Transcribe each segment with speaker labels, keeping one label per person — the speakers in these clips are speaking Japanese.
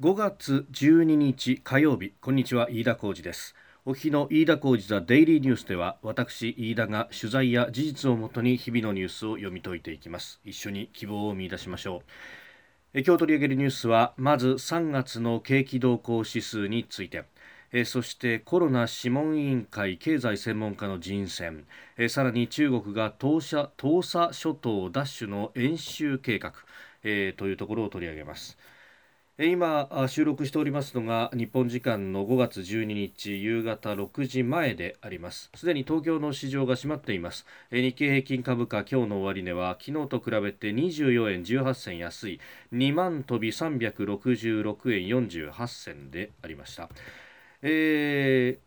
Speaker 1: 5月12日火曜日こんにちは飯田浩二です。お日の飯田浩二ザデイリーニュースでは私飯田が取材や事実をもとに日々のニュースを読み解いていきます。一緒に希望を見出しましょう。今日取り上げるニュースはまず3月の景気動向指数について。えそしてコロナ諮問委員会経済専門家の人選。えさらに中国が東沙東沙諸島奪取の演習計画、えというところを取り上げます。今収録しておりますのが日本時間の5月12日夕方6時前であります。すでに東京の市場が閉まっています。日経平均株価今日の終値は昨日と比べて24円18銭安い。2万飛び366円48銭でありました、えー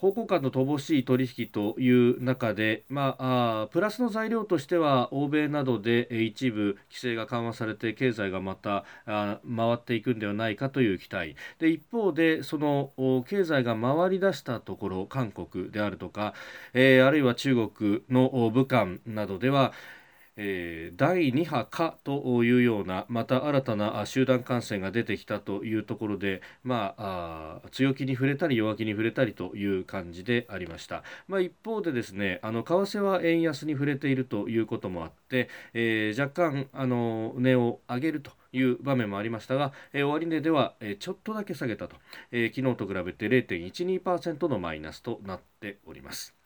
Speaker 1: 方向感の乏しい取引という中で、まあ、プラスの材料としては欧米などで一部規制が緩和されて経済がまた回っていくんではないかという期待。で一方でその経済が回り出したところ韓国であるとか、えー、あるいは中国の武漢などではえー、第2波かというようなまた新たな集団感染が出てきたというところで、まあ、あ強気に触れたり弱気に触れたりという感じでありました、まあ、一方でですねあの為替は円安に触れているということもあって、えー、若干あの値を上げるという場面もありましたが、えー、終値では、えー、ちょっとだけ下げたと、えー、昨日と比べて0.12%のマイナスとなっております。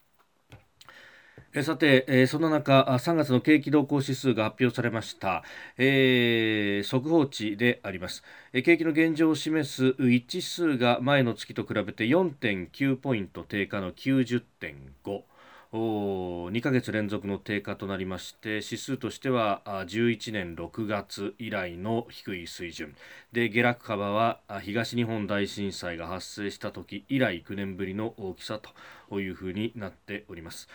Speaker 1: さて、えその中3月の景気動向指数が発表されました、えー、速報値であります、え景気の現状を示す一指数が前の月と比べて4.9ポイント低下の90.5 2ヶ月連続の低下となりまして指数としては11年6月以来の低い水準。で下落幅は東日本大震災が発生した時以来9年ぶりの大きさというふうになっております。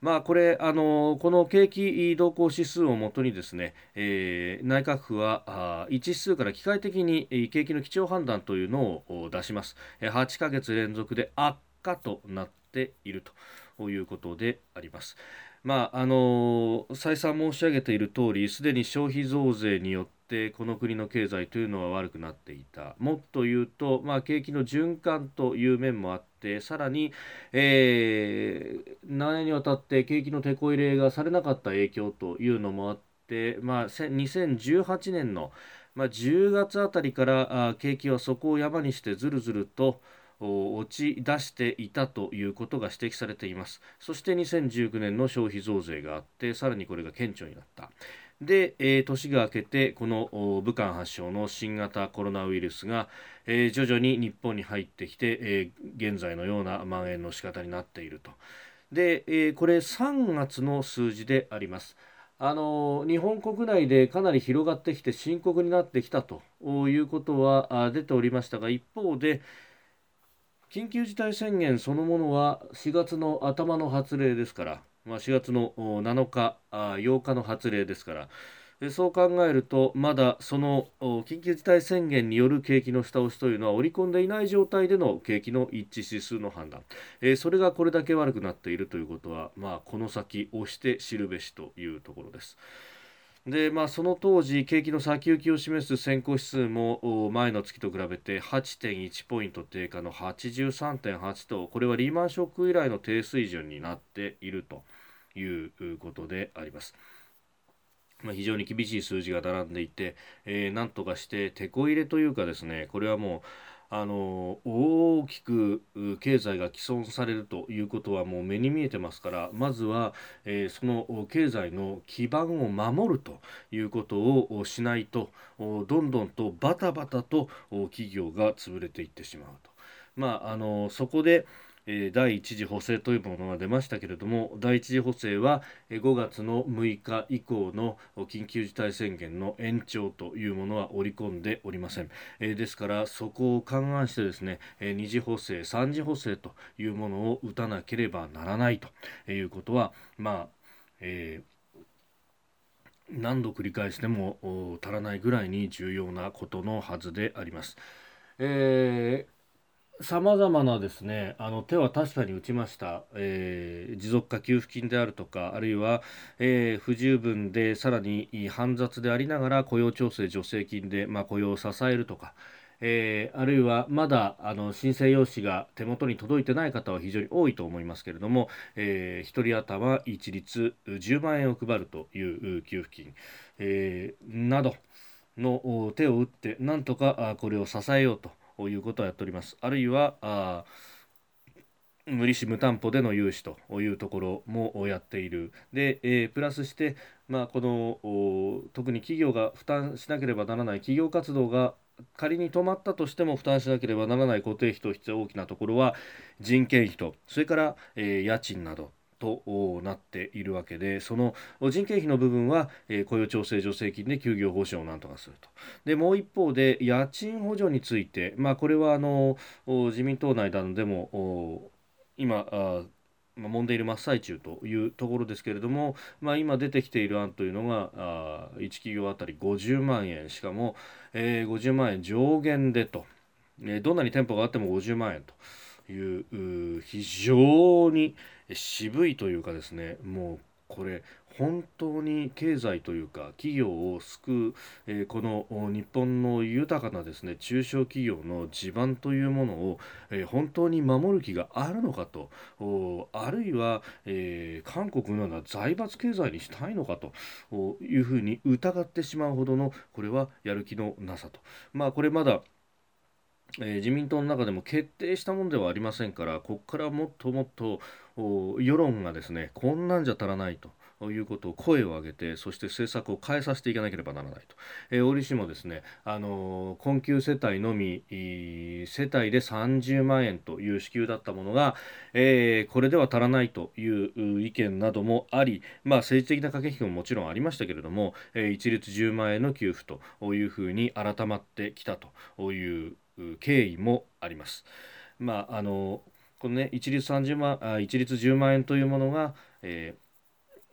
Speaker 1: まあ、これあのこの景気動向指数をもとにですね、えー、内閣府はあ1指数から機械的に景気の基調判断というのを出します8ヶ月連続で悪化となっているということであります。まああの再三申し上げている通りすでに消費増税によってってこの国の経済というのは悪くなっていた。もっと言うと、まあ、景気の循環という面もあってさらに、えー、何年にわたって景気のてこ入れがされなかった影響というのもあって、まあ、2018年の、まあ、10月あたりから景気は底を山にしてずるずると落ち出していたということが指摘されています。そして2019年の消費増税があってさらにこれが顕著になった。で、えー、年が明けてこの武漢発祥の新型コロナウイルスが、えー、徐々に日本に入ってきて、えー、現在のような蔓延の仕方になっていると。で、えー、これ3月の数字であります。あの日本国内でかなり広がってきて深刻になってきたということは出ておりましたが一方で緊急事態宣言そのものは4月の頭の発令ですからまあ、4月の7日あ8日の発令ですからそう考えるとまだその緊急事態宣言による景気の下押しというのは織り込んでいない状態での景気の一致指数の判断、えー、それがこれだけ悪くなっているということは、まあ、この先押して知るべしというところです。でまあ、その当時、景気の先行きを示す先行指数も前の月と比べて8.1ポイント低下の83.8とこれはリーマンショック以来の低水準になっていると。いうことであります。まあ、非常に厳しい数字が並んでいて、えー、なんとかしててこ入れというかですねこれはもうあの大きく経済が毀損されるということはもう目に見えてますからまずは、えー、その経済の基盤を守るということをしないとどんどんとバタバタと企業が潰れていってしまうと。まあ、あのそこで、え第1次補正というものが出ましたけれども第1次補正は5月の6日以降の緊急事態宣言の延長というものは織り込んでおりません、えですからそこを勘案してですね2次補正3次補正というものを打たなければならないということはまあ、えー何度繰り返しても足らないぐらいに重要なことのはずであります。えーさまざまなですねあの手は確かに打ちました、えー、持続化給付金であるとかあるいは、えー、不十分でさらに煩雑でありながら雇用調整助成金で、まあ、雇用を支えるとか、えー、あるいはまだあの申請用紙が手元に届いてない方は非常に多いと思いますけれども、えー、1人頭一律10万円を配るという給付金、えー、などの手を打ってなんとかこれを支えようと。いうことをやっております。あるいはあ無利子無担保での融資というところもやっている。で、えー、プラスして、まあ、この特に企業が負担しなければならない企業活動が仮に止まったとしても負担しなければならない固定費と必要大きなところは人件費とそれから、えー、家賃などとなっているわけでその人件費の部分は、えー、雇用調整助成金で休業保障をなんとかすると。でもう一方で家賃補助について、まあ、これはあの自民党内などでも今あ揉んでいる真っ最中というところですけれども、まあ、今出てきている案というのがあ1企業あたり50万円。しかも、えー、50万円上限でと、えー、どんなに店舗があっても50万円と。いう非常に渋いというかですねもうこれ本当に経済というか企業を救う、えー、この日本の豊かなですね中小企業の地盤というものを、えー、本当に守る気があるのかとあるいは、えー、韓国のような財閥経済にしたいのかというふうに疑ってしまうほどのこれはやる気のなさと。まあこれまだえー、自民党の中でも決定したものではありませんからここからもっともっと世論がですねこんなんじゃ足らないということを声を上げてそして政策を変えさせていかなければならないと、えー、折しもですね、あのー、困窮世帯のみ世帯で30万円という支給だったものが、えー、これでは足らないという意見などもあり、まあ、政治的な駆け引きももちろんありましたけれども、えー、一律10万円の給付というふうに改まってきたという経緯もあります。まああのこのね一律30万あ一律10万円というものが、えー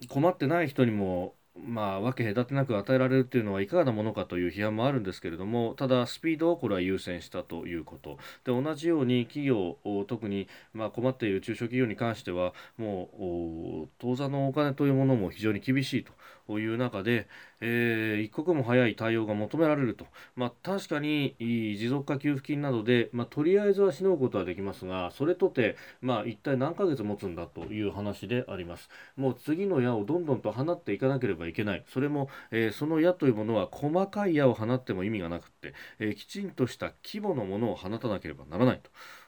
Speaker 1: 困ってない人にもまあ、分け隔てなく与えられるというのはいかがなものかという批判もあるんですけれどもただスピードをこれは優先したということで同じように企業特にまあ困っている中小企業に関してはもう当座のお金というものも非常に厳しいという中で、えー、一刻も早い対応が求められると、まあ、確かに持続化給付金などで、まあ、とりあえずはしのぐことはできますがそれとて、まあ、一体何ヶ月持つんだという話であります。もう次の矢をどんどんと放っていかなければいけない。それも、えー、その矢というものは細かい矢を放っても意味がなくって、えー、きちんとした規模のものを放たなければならない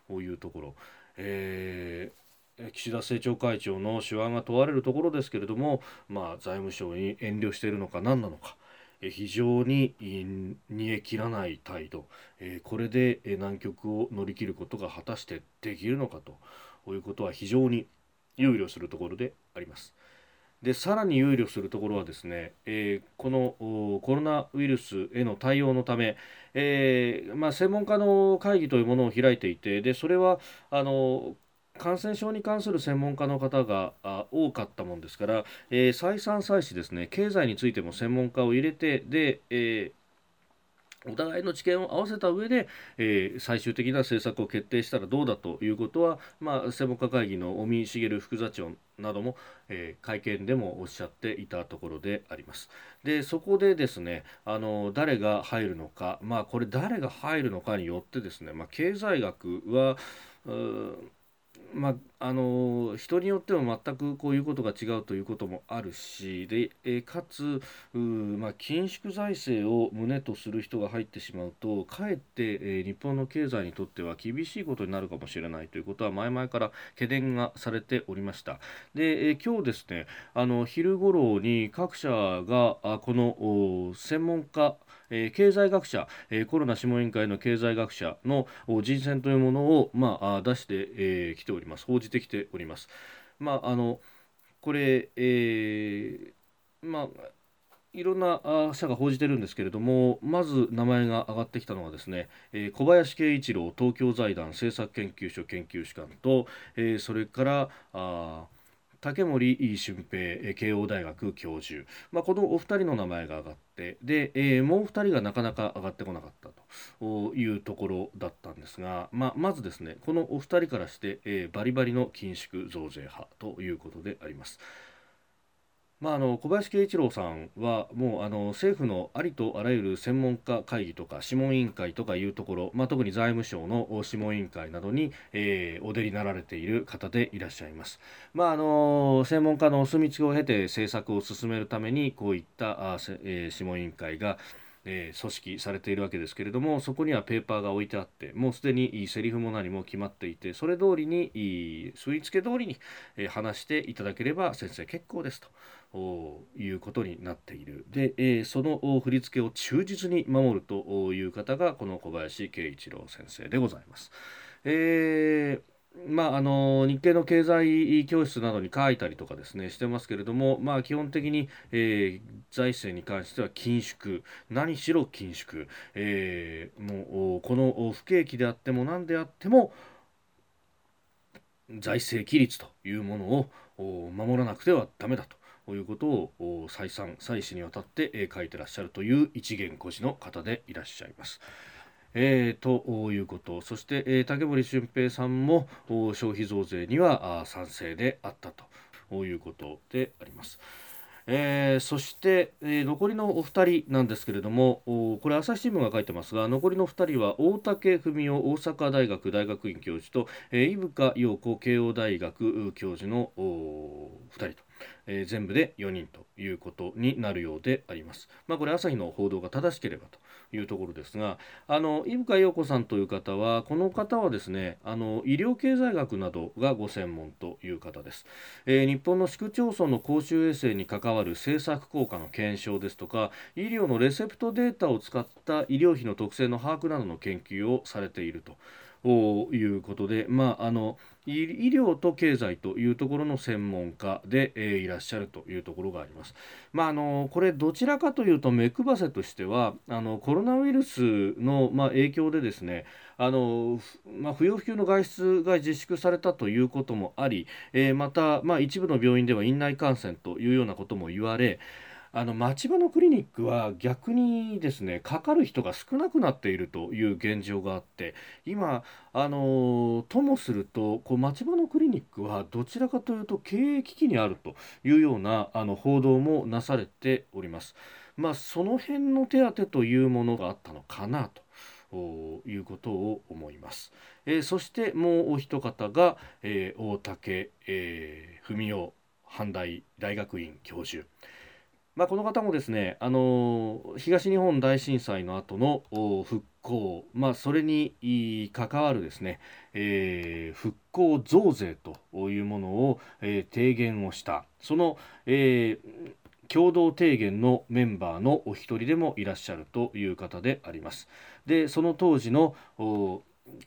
Speaker 1: というところ、えー岸田政調会長の手腕が問われるところですけれども、まあ、財務省に遠慮しているのか何なのか。非常に煮え切らない態度、これで難局を乗り切ることが果たしてできるのかということは非常に憂慮するところであります。でさらに憂慮するところはですね、えー、このコロナウイルスへの対応のため、えー、まあ、専門家の会議というものを開いていてでそれはあの感染症に関する専門家の方が多かったもんですから、えー、再三再四ですね経済についても専門家を入れてで、えー、お互いの知見を合わせた上で、えー、最終的な政策を決定したらどうだということは、まあ、専門家会議の尾身茂副座長なども、えー、会見でもおっしゃっていたところであります。でそこでですねあの誰が入るのか、まあ、これ誰が入るのかによってですね、まあ、経済学はまあ、の人によっても全くこういうことが違うということもあるしでえかつまあ、緊縮財政を旨とする人が入ってしまうとかえって、え日本の経済にとっては厳しいことになるかもしれないということは前々から懸念がされておりました。で、え今日ですねあの昼頃に各社があこの専門家えー、経済学者、えー、コロナ諮問委員会の経済学者の人選というものを、まあ、出してき、えー、ております報じてきております。まあ、あのこれ、えー、まあいろんな社が報じてるんですけれどもまず名前が挙がってきたのはですね、えー、小林慶一郎東京財団政策研究所研究士官と、えー、それからあ竹森俊平慶応大学教授、まあ、このお二人の名前が挙がってで、えー、もう二人がなかなか上がってこなかったというところだったんですが、まあ、まずですねこのお二人からして、えー、バリバリの緊縮増税派ということであります。まあ、あの小林慶一郎さんはもうあの政府のありとあらゆる専門家会議とか諮問委員会とかいうところ、まあ、特に財務省の諮問委員会などに、えー、お出になられている方でいらっしゃいます。まあ、あの専門家のお墨付きを経て政策を進めるためにこういったあ、えー、諮問委員会がえー、組織されているわけですけれどもそこにはペーパーが置いてあってもうすでにセリフも何も決まっていてそれ通りに振り付け通りに、え、話していただければ先生結構ですということになっている。で、えー、その振り付けを忠実に守るという方がこの小林慶一郎先生でございます。えーまあ、あの日経の経済教室などに書いたりとかですねしてますけれども、まあ、基本的に、えー、財政に関しては緊縮何しろ緊縮、えー、もうこの不景気であっても何であっても財政規律というものを守らなくてはダメだと。いうことを再三再四にわたって書いてらっしゃるという一元孤児の方でいらっしゃいます。えー、ということそして、えー、竹森俊平さんも消費増税には賛成であったということであります。えー、そして、えー、残りのお二人なんですけれどもこれ朝日新聞が書いてますが残りの二人は大竹文夫大阪大学大学院教授と、えー、伊深陽子慶応大学教授の二人とえー、全部で4人ということになるようであります。まあ、これ朝日の報道が正しければというところですがあの伊深陽子さんという方はこの方はですねあの医療経済学などがご専門という方です、えー、日本の市区町村の公衆衛生に関わる政策効果の検証ですとか医療のレセプトデータを使った医療費の特性の把握などの研究をされていると。いうことで、まあ、あの医療と経済というところの専門家で、えー、いらっしゃるというところがあります。まあ、あのこれどちらかというと目配せとしてはあのコロナウイルスの、まあ、影響でですねあの、まあ、不要不急の外出が自粛されたということもあり、えー、また、まあ、一部の病院では院内感染というようなことも言われあの町場のクリニックは逆にですねかかる人が少なくなっているという現状があって今あのともするとこう町場のクリニックはどちらかというと経営危機にあるというようなあの報道もなされております。まあ、その辺の手当というものがあったのかなと。いうことを思います。えー、そしてもうお一方が、えー、大竹、えー、文雄阪大大学院教授。まあ、この方もですね、あの東日本大震災の後の復興、まあ、それに関わるですね、えー、復興増税というものを、えー、提言をしたその、えー、共同提言のメンバーのお一人でもいらっしゃるという方であります。でその当時の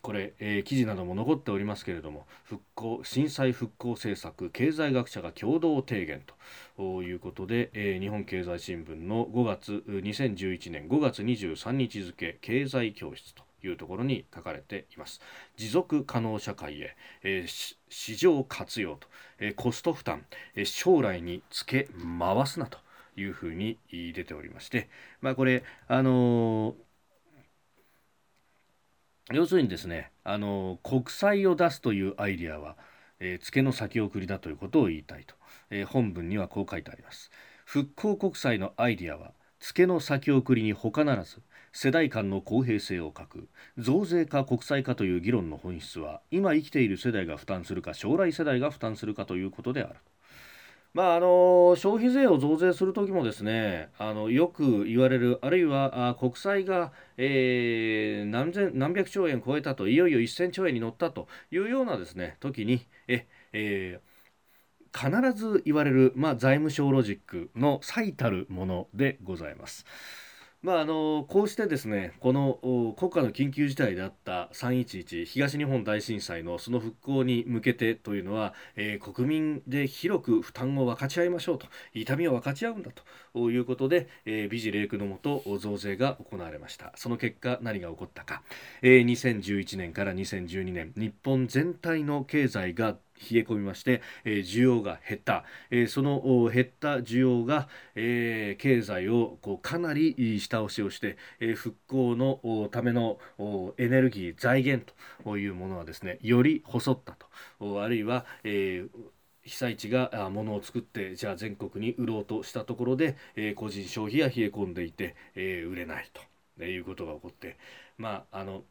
Speaker 1: これ、えー、記事なども残っておりますけれども復興震災復興政策経済学者が共同提言ということで、えー、日本経済新聞の5月2011年5月23日付経済教室というところに書かれています。持続可能社会へ、えー、市場活用と、え、コスト負担、え、将来につけ回すなというふうに出ておりまして、まあ、これあのー要するにですねあの国債を出すというアイデアは、えー、付けの先送りだということを言いたいと、えー、本文にはこう書いてあります。復興国債のアイデアは付けの先送りに他ならず世代間の公平性を欠く増税か国債かという議論の本質は今生きている世代が負担するか将来世代が負担するかということである。まああの消費税を増税するときもですねあのよく言われるあるいは国債が、えー、何千何百兆円超えたといよいよ1000兆円に乗ったというようなですね時にえ、えー、必ず言われる、まあ、財務省ロジックの最たるものでございます。まあ、あのこうしてですねこの国家の緊急事態であった311東日本大震災のその復興に向けてというのは、えー、国民で広く負担を分かち合いましょうと痛みを分かち合うんだということで、えー、美辞麗句のもと増税が行われました。その結果何が起こったか、えー、2011年から2012年日本全体の経済が冷え込みまして、え、需要が減った、え、その減った需要が、え、経済をこうかなり下押しをして、え、復興のためのエネルギー財源というものはですねより細ったと。あるいは、え被災地が物を作ってじゃあ全国に売ろうとしたところで、え、個人消費が冷え込んでいて、え、売れないということが起こってまああの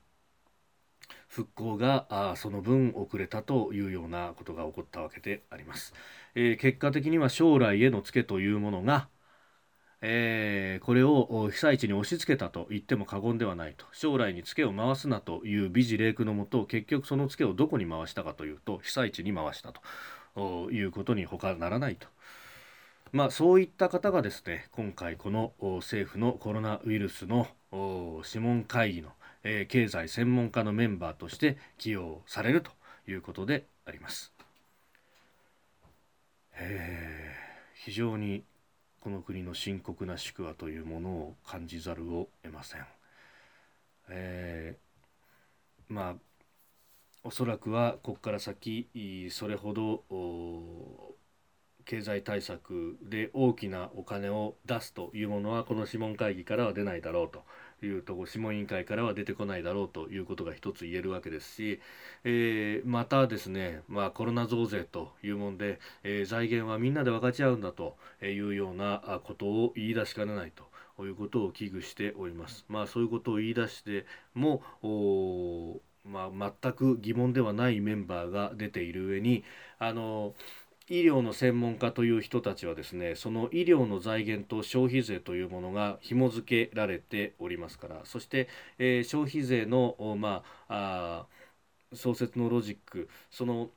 Speaker 1: 復興があその分遅れたというようなことが起こったわけであります、えー、結果的には将来へのツケというものがえー、これを被災地に押し付けたと言っても過言ではないと。将来にツケを回すなという美辞麗句のもと結局そのツケをどこに回したかというと被災地に回したと。いうことに他ならないと。まあ、そういった方がですね今回この政府のコロナウイルスの諮問会議の、えー、経済専門家のメンバーとして起用されるということであります。え、非常にこの国の深刻な宿話というものを感じざるを得ません。えー、まあおそらくはここから先それほど経済対策で大きなお金を出すというものはこの諮問会議からは出ないだろうというとこ諮問委員会からは出てこないだろうということが一つ言えるわけですし、えー、またですね、まあ、コロナ増税というもんで、えー、財源はみんなで分かち合うんだというようなことを言い出しかねないと。いうことを危惧しております。まあそういうことを言い出してもまあ、全く疑問ではないメンバーが出ている上にあの医療の専門家という人たちはですねその医療の財源と消費税というものが紐付けられておりますからそして、えー、消費税の、まあ、あ創設のロジックその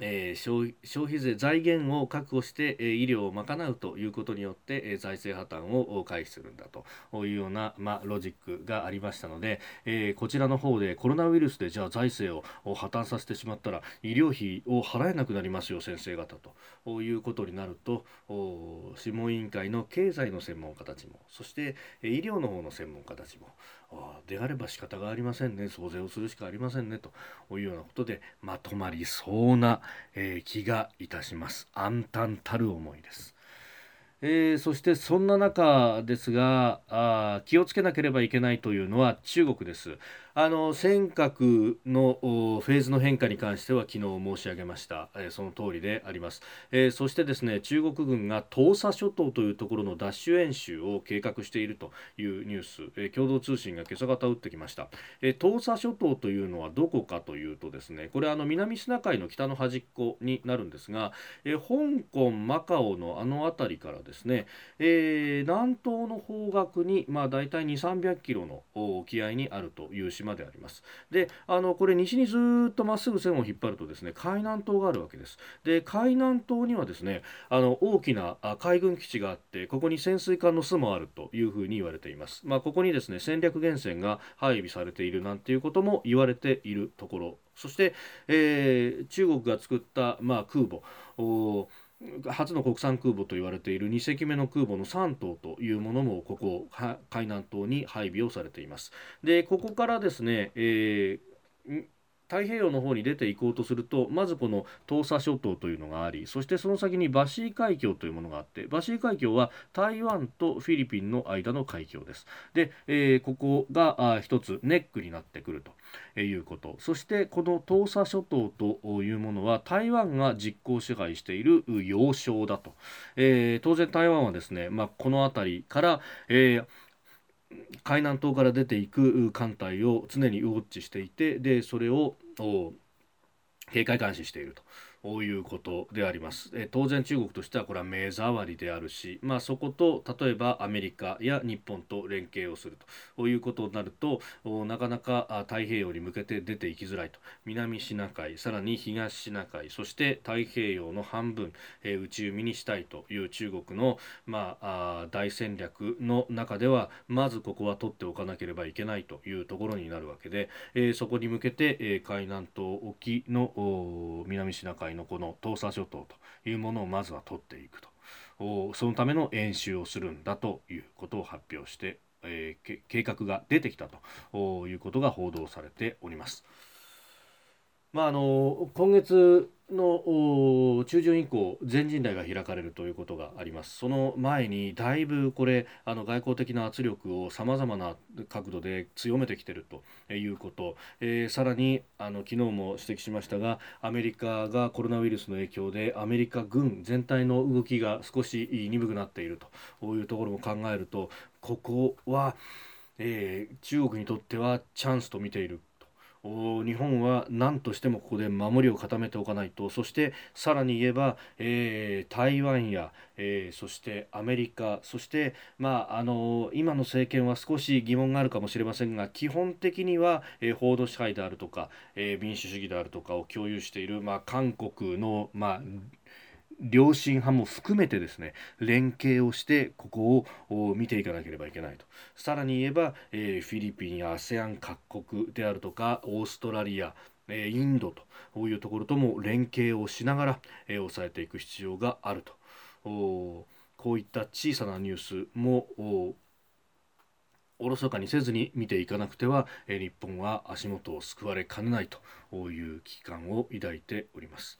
Speaker 1: えー、消費税財源を確保して、えー、医療を賄うということによって、えー、財政破綻を回避するんだというような、まあ、ロジックがありましたので、えー、こちらの方でコロナウイルスでじゃあ財政を破綻させてしまったら医療費を払えなくなりますよ先生方ということになると諮問委員会の経済の専門家たちもそして医療の方の専門家たちもであれば仕方がありませんね増税をするしかありませんねというようなことでまとまりそうな、えー、気がいたします暗淡たる思いです。えー、そしてそんな中ですがあ気をつけなければいけないというのは中国です。あの尖閣のフェーズの変化に関しては昨日申し上げました、えー、その通りであります、えー、そしてですね中国軍が東沙諸島というところの奪取演習を計画しているというニュース、えー、共同通信が今朝方打ってきました、え東沙諸島というのはどこかというとですねこれあの南シナ海の北の端っこになるんですが、え香港マカオのあの辺りからですね、え南東の方角にまあ大体2 3 0 0キロの沖合にあるという島島であります。であのこれ西にずっとまっすぐ線を引っ張るとですね海南島があるわけです。で海南島にはですねあの大きな海軍基地があってここに潜水艦の巣もあるというふうに言われています。まあ、ここにですね戦略源泉が配備されているなんていうことも言われているところ。そして、えー、中国が作った、まあ、空母。初の国産空母と言われている2隻目の空母の3頭というものもここ海南島に配備をされています。でここからですね、えー太平洋の方に出ていこうとするとまずこの東沙諸島というのがありそしてその先にバシー海峡というものがあってバシー海峡は台湾とフィリピンの間の海峡です。で、えー、ここが一つネックになってくるということ。そしてこの東沙諸島というものは台湾が実効支配している要衝だと、えー、当然台湾はですね、まあ、この辺りから、えー海南島から出ていく艦隊を常にウォッチしていてでそれを警戒監視していると。いうことであります。え当然中国としてはこれは目障りであるし、まあ、そこと例えばアメリカや日本と連携をするということになるとなかなか太平洋に向けて出ていきづらいと南シナ海さらに東シナ海そして太平洋の半分、え内海にしたいという中国の、まあ、大戦略の中ではまずここは取っておかなければいけないというところになるわけで、えそこに向けて、え海南島沖の南シナ海のこの東沙諸島というものをまずは取っていくとそのための演習をするんだということを発表して、えー、計画が出てきたということが報道されております。まあ、あの今月の中旬以降、全人代が開かれるということがあります。その前にだいぶこれあの外交的な圧力をさまざまな角度で強めてきているということ、えー、さらにあの昨日も指摘しましたがアメリカがコロナウイルスの影響でアメリカ軍全体の動きが少し鈍くなっているというところも考えるとここは、えー、中国にとってはチャンスと見ている日本は何としてもここで守りを固めておかないと。そしてさらに言えば、えー、台湾や、えー、そしてアメリカそして、まあ、あの今の政権は少し疑問があるかもしれませんが基本的には、えー、法の支配であるとか、え民主主義であるとかを共有している、まあ、韓国の、まあ良心派も含めてですね連携をしてここを見ていかなければいけないとさらに言えば、えー、フィリピンや ASEAN 各国であるとかオーストラリアえインドというところとも連携をしながら、えー、抑えていく必要があるとこういった小さなニュースもおろそかにせずに見ていかなくては、え、日本は足元を救われかねないという危機感を抱いております。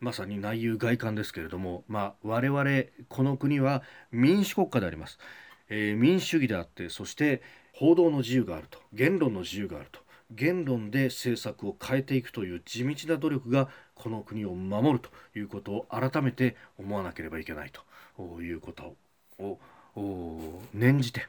Speaker 1: まさに内憂外患ですけれども、まあ、我々この国は民主国家であります、えー、民主主義であってそして報道の自由があると言論の自由があると言論で政策を変えていくという地道な努力がこの国を守るということを改めて思わなければいけないということを念じて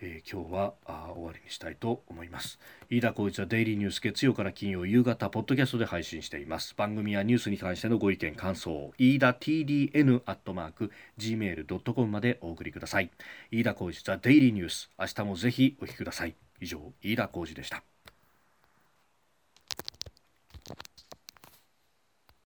Speaker 1: えー、今日はあ終わりにしたいと思います。飯田浩一はデイリーニュース月曜から金曜夕方ポッドキャストで配信しています。番組やニュースに関してのご意見感想飯田 TDN アットマーク gmail.com までお送りください。飯田浩一はデイリーニュース。明日もぜひお聞きください。以上飯田浩二でした。